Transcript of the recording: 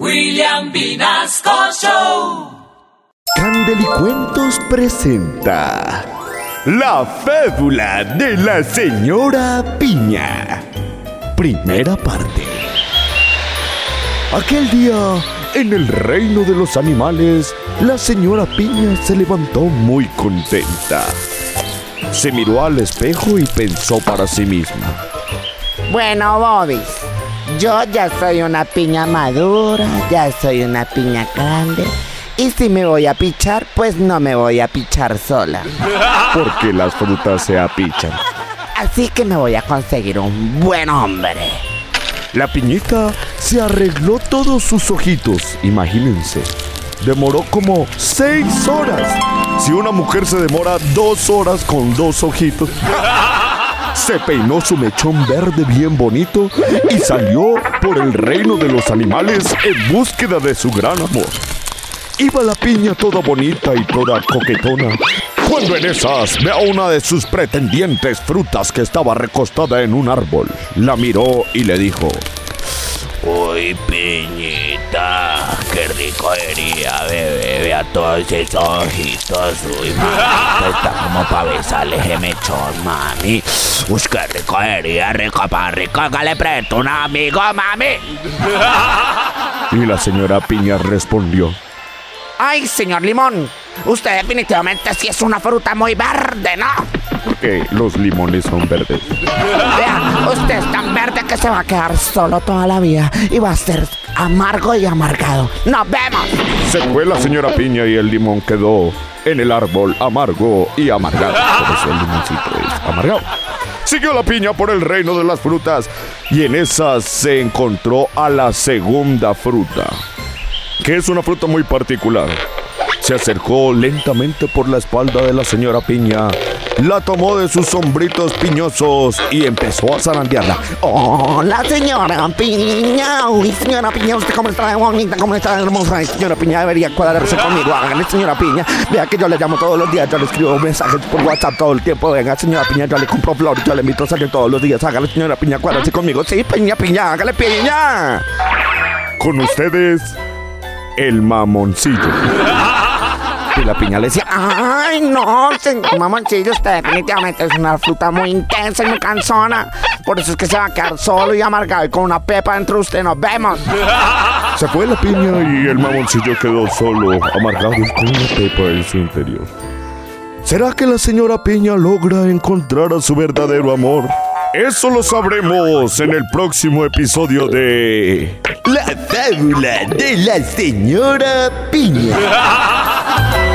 William Vinasco Show. Candelicuentos presenta La fébula de la señora Piña. Primera parte. Aquel día, en el reino de los animales, la señora Piña se levantó muy contenta. Se miró al espejo y pensó para sí misma. Bueno, Bobby, yo ya soy una piña madura, ya soy una piña grande. Y si me voy a pichar, pues no me voy a pichar sola. Porque las frutas se apichan. Así que me voy a conseguir un buen hombre. La piñita se arregló todos sus ojitos, imagínense. Demoró como seis horas. Si una mujer se demora dos horas con dos ojitos. Se peinó su mechón verde bien bonito y salió por el reino de los animales en búsqueda de su gran amor. Iba la piña toda bonita y toda coquetona. Cuando en esas ve a una de sus pretendientes frutas que estaba recostada en un árbol. La miró y le dijo: Uy, qué rico sería, bebé, vea todos esos ojitos, uy, mami, está como para besarle ese mechón, mami. Uy, qué rico sería, rico pa' rico, que le presto un amigo, mami. Y la señora Piña respondió: Ay, señor Limón, usted definitivamente sí es una fruta muy verde, ¿no? Porque los limones son verdes. Vea, usted es tan verde que se va a quedar solo toda la vida y va a ser amargo y amargado. ¡Nos vemos! Se fue la señora Piña y el limón quedó en el árbol amargo y amargado. El limoncito es amargado. Siguió la piña por el reino de las frutas y en esas se encontró a la segunda fruta, que es una fruta muy particular. Se acercó lentamente por la espalda de la señora Piña, la tomó de sus sombritos piñosos y empezó a zarandearla. Hola, señora Piña. Uy, señora Piña, ¿usted cómo está de bonita? ¿Cómo está de hermosa? Ay, señora Piña, debería cuadrarse conmigo. Hágale, señora Piña. Vea que yo le llamo todos los días, yo le escribo mensajes por WhatsApp todo el tiempo. Venga, señora Piña, yo le compro flores, yo le invito a salir todos los días. Hágale, señora Piña, cuadrarse conmigo. Sí, Piña, Piña, hágale, Piña. Con ustedes, el mamoncillo. Y la piña le decía, Ay, no, mamoncillo, usted definitivamente es una fruta muy intensa y muy cansona. Por eso es que se va a quedar solo y amargado y con una pepa dentro de usted. Nos vemos. Se fue la piña y el mamoncillo quedó solo, amargado y con una pepa en su interior. ¿Será que la señora Piña logra encontrar a su verdadero amor? Eso lo sabremos en el próximo episodio de... La fábula de la señora Piña.